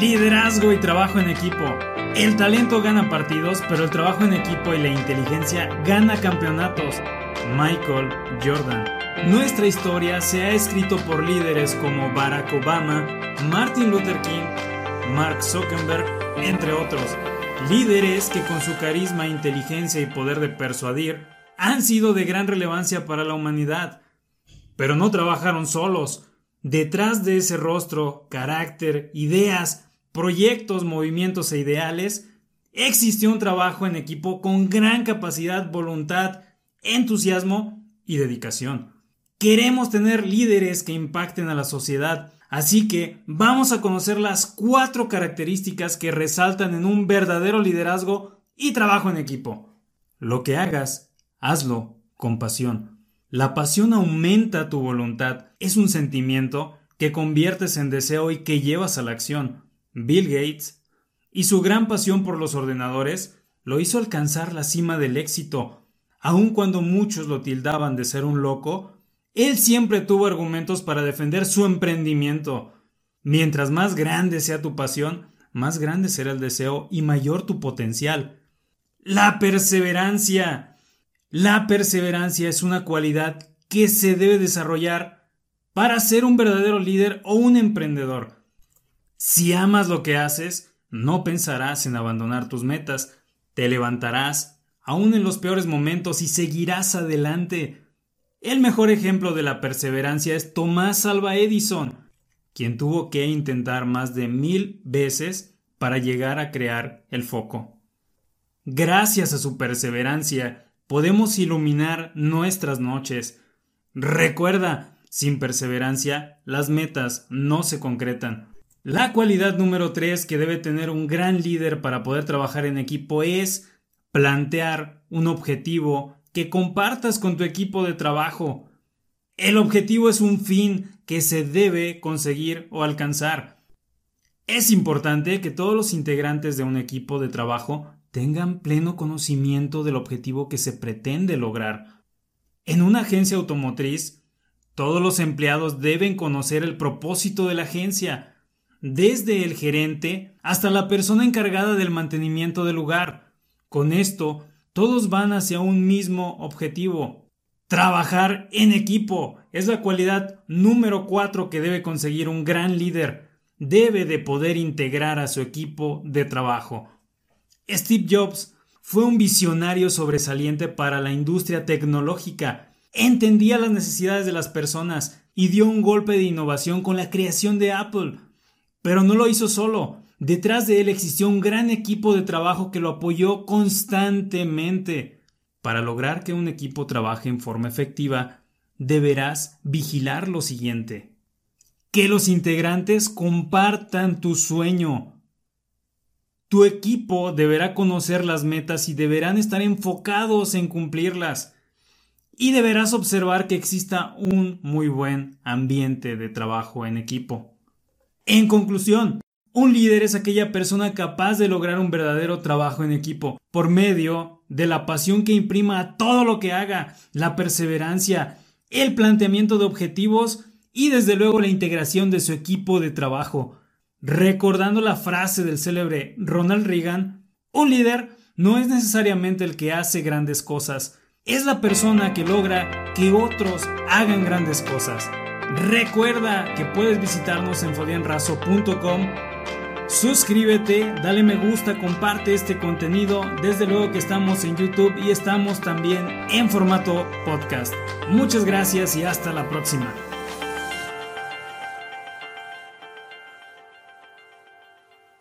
Liderazgo y trabajo en equipo. El talento gana partidos, pero el trabajo en equipo y la inteligencia gana campeonatos. Michael Jordan. Nuestra historia se ha escrito por líderes como Barack Obama, Martin Luther King, Mark Zuckerberg, entre otros. Líderes que con su carisma, inteligencia y poder de persuadir han sido de gran relevancia para la humanidad. Pero no trabajaron solos. Detrás de ese rostro, carácter, ideas, proyectos, movimientos e ideales, existió un trabajo en equipo con gran capacidad, voluntad, entusiasmo y dedicación. Queremos tener líderes que impacten a la sociedad, así que vamos a conocer las cuatro características que resaltan en un verdadero liderazgo y trabajo en equipo. Lo que hagas, hazlo con pasión. La pasión aumenta tu voluntad, es un sentimiento que conviertes en deseo y que llevas a la acción. Bill Gates, y su gran pasión por los ordenadores lo hizo alcanzar la cima del éxito. Aun cuando muchos lo tildaban de ser un loco, él siempre tuvo argumentos para defender su emprendimiento. Mientras más grande sea tu pasión, más grande será el deseo y mayor tu potencial. La perseverancia. La perseverancia es una cualidad que se debe desarrollar para ser un verdadero líder o un emprendedor. Si amas lo que haces, no pensarás en abandonar tus metas, te levantarás, aún en los peores momentos, y seguirás adelante. El mejor ejemplo de la perseverancia es Tomás Alva Edison, quien tuvo que intentar más de mil veces para llegar a crear el foco. Gracias a su perseverancia, podemos iluminar nuestras noches. Recuerda, sin perseverancia, las metas no se concretan. La cualidad número 3 que debe tener un gran líder para poder trabajar en equipo es plantear un objetivo que compartas con tu equipo de trabajo. El objetivo es un fin que se debe conseguir o alcanzar. Es importante que todos los integrantes de un equipo de trabajo tengan pleno conocimiento del objetivo que se pretende lograr. En una agencia automotriz, todos los empleados deben conocer el propósito de la agencia, desde el gerente hasta la persona encargada del mantenimiento del lugar. Con esto, todos van hacia un mismo objetivo. Trabajar en equipo es la cualidad número cuatro que debe conseguir un gran líder. Debe de poder integrar a su equipo de trabajo. Steve Jobs fue un visionario sobresaliente para la industria tecnológica. Entendía las necesidades de las personas y dio un golpe de innovación con la creación de Apple. Pero no lo hizo solo. Detrás de él existió un gran equipo de trabajo que lo apoyó constantemente. Para lograr que un equipo trabaje en forma efectiva, deberás vigilar lo siguiente. Que los integrantes compartan tu sueño. Tu equipo deberá conocer las metas y deberán estar enfocados en cumplirlas. Y deberás observar que exista un muy buen ambiente de trabajo en equipo. En conclusión, un líder es aquella persona capaz de lograr un verdadero trabajo en equipo por medio de la pasión que imprima a todo lo que haga, la perseverancia, el planteamiento de objetivos y desde luego la integración de su equipo de trabajo. Recordando la frase del célebre Ronald Reagan, un líder no es necesariamente el que hace grandes cosas, es la persona que logra que otros hagan grandes cosas. Recuerda que puedes visitarnos en fodienrazo.com. Suscríbete, dale me gusta, comparte este contenido. Desde luego que estamos en YouTube y estamos también en formato podcast. Muchas gracias y hasta la próxima.